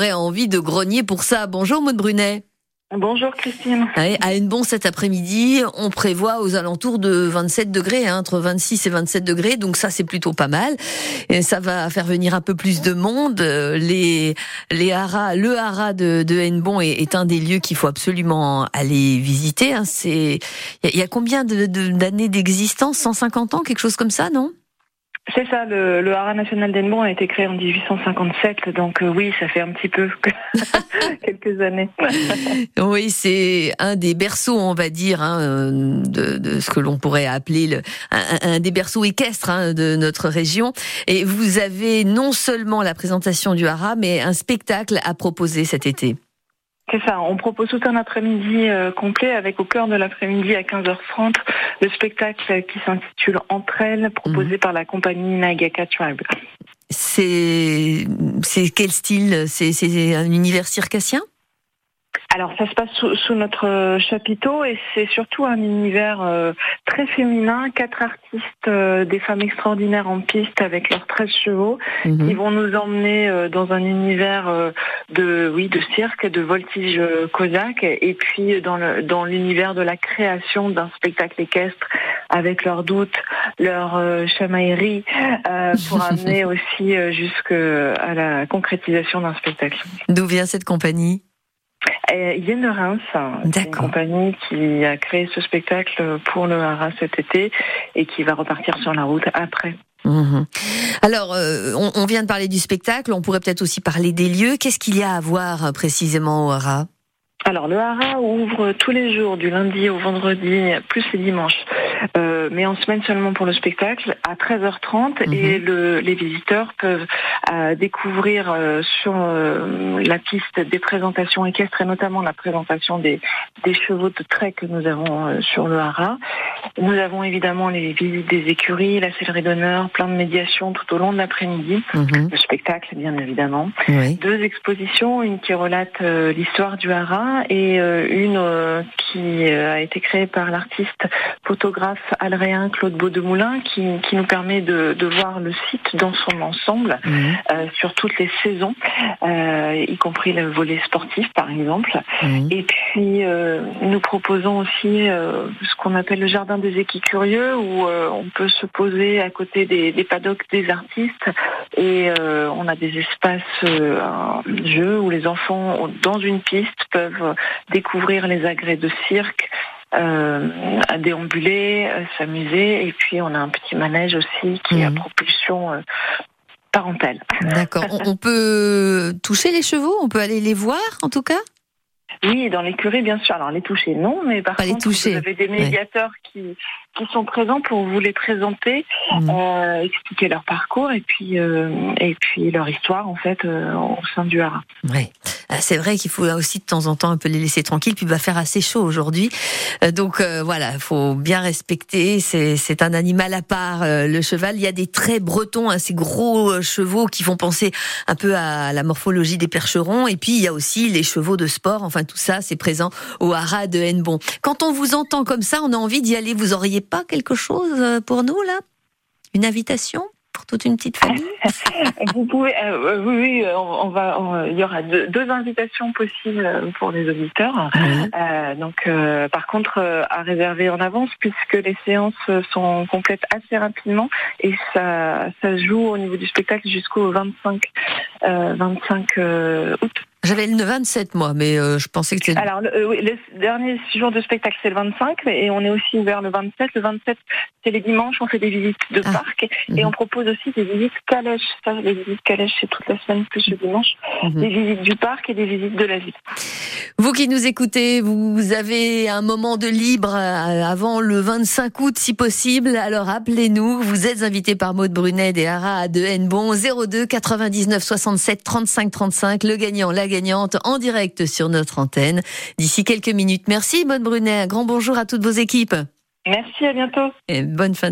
aurait envie de grogner pour ça. Bonjour Maud Brunet. Bonjour Christine. À Hennebon cet après-midi, on prévoit aux alentours de 27 degrés, hein, entre 26 et 27 degrés, donc ça c'est plutôt pas mal. Et ça va faire venir un peu plus de monde. Les, les haras, le haras de, de Hennebon est, est un des lieux qu'il faut absolument aller visiter. Hein. C'est, il y, a combien d'années de, d'existence? 150 ans, quelque chose comme ça, non? C'est ça, le, le Haras national d'Enbon a été créé en 1857, donc euh, oui, ça fait un petit peu quelques années. oui, c'est un des berceaux, on va dire, hein, de, de, ce que l'on pourrait appeler le, un, un des berceaux équestres hein, de notre région. Et vous avez non seulement la présentation du Haras, mais un spectacle à proposer cet été. C'est ça, on propose tout un après-midi euh, complet avec au cœur de l'après-midi à 15h30 le spectacle qui s'intitule Entre elles, proposé mhm. par la compagnie Nagaka Tribe. C'est c'est quel style? C'est un univers circassien? Alors ça se passe sous, notre euh, chapiteau et c'est surtout un univers euh, très féminin. Quatre artistes, euh, des femmes extraordinaires en piste avec leurs 13 chevaux, mhm. qui vont nous emmener dans un univers de oui de cirque, de voltige cosaque et puis dans le dans l'univers de la création d'un spectacle équestre avec leurs doutes, leurs chamailleries pour amener aussi jusqu'à la concrétisation d'un spectacle. D'où vient cette compagnie? euh, Yen Reims, une compagnie qui a créé ce spectacle pour le Haras cet été et qui va repartir sur la route après. Mhm. Alors, euh, on, vient de parler du spectacle, on pourrait peut-être aussi parler des lieux. Qu'est-ce qu'il y a à voir euh, précisément au Haras? Alors le Haras ouvre tous les jours, du lundi au vendredi, plus les dimanches, euh, mais en semaine seulement pour le spectacle, à 13h30. Mhm. Et le, les visiteurs peuvent euh, découvrir euh, sur la piste des présentations équestres et notamment la présentation des, des chevaux de trait que nous avons sur le Haras. Nous avons évidemment les visites des écuries, la sellerie d'honneur, plein de médiations tout au long de l'après-midi, mhm. le spectacle bien évidemment. Deux expositions, une qui relate l'histoire du Haras et euh, une euh, qui euh, a été créée par l'artiste photographe alréen Claude Baudemoulin qui, qui nous permet de, de voir le site dans son ensemble mhm. sur toutes les saisons, y compris le volet sportif par exemple. Mhm. Et puis nous proposons aussi ce qu'on appelle le jardin des équicurieux où on peut se poser à côté des, des paddocks des artistes et on a des espaces jeux où les enfants dans une piste peuvent découvrir les agrès de cirque, euh, à déambuler, s'amuser. Et puis on a un petit manège aussi qui est à mhm. propulsion euh, parentale. D'accord. on peut toucher les chevaux? On peut aller les voir en tout cas? Oui, dans l'écurie, bien sûr. Alors les toucher, non, mais par contre, vous avez des médiateurs qui, qui sont présents pour vous les présenter, mhm. euh, expliquer leur parcours et puis euh, et puis leur histoire en fait euh, au sein du haras. Oui. Euh, c'est vrai qu'il faut aussi de temps en temps un peu les laisser tranquilles, puis il va faire assez chaud aujourd'hui. Euh, donc euh, voilà, il faut bien respecter. C'est un animal à part, le cheval. Il y a des traits bretons, hein, ces gros chevaux qui font penser un peu à la morphologie des percherons. Et puis il y a aussi les chevaux de sport. Enfin tout ça, c'est présent au haras de Hennebon. Quand on vous entend comme ça, on a envie d'y aller. Vous auriez pas quelque chose pour nous là? Une invitation? Toute une petite famille Vous pouvez, euh, euh, oui, on, va, il y aura deux, invitations possibles pour les auditeurs. Euh, donc, par contre, à réserver en avance puisque les séances sont complètes assez rapidement et ça, ça joue au niveau du spectacle jusqu'au 25, 25 août. J'avais le 27 moi, mais euh, je pensais que c'était... Alors, le, euh, les derniers jour de spectacle, c'est le 25, et on est aussi ouvert le 27. Le 27, c'est les dimanches, on fait des visites de ah. parc, et mhm. on propose aussi des visites calèches. Ça, les visites calèches, c'est toute la semaine plus le dimanche. Mhm. Des visites du parc et des visites de la ville. Vous qui nous écoutez, vous avez un moment de libre euh, avant le 25 août, si possible. Alors appelez-nous. Vous êtes invité par Maude Brunet des Haras de Hennebon 02 99 67 35 35. Le gagnant, la gagnante en direct sur notre antenne d'ici quelques minutes. Merci, bonne Brunet. Un grand bonjour à toutes vos équipes. Merci, à bientôt. Et bonne fin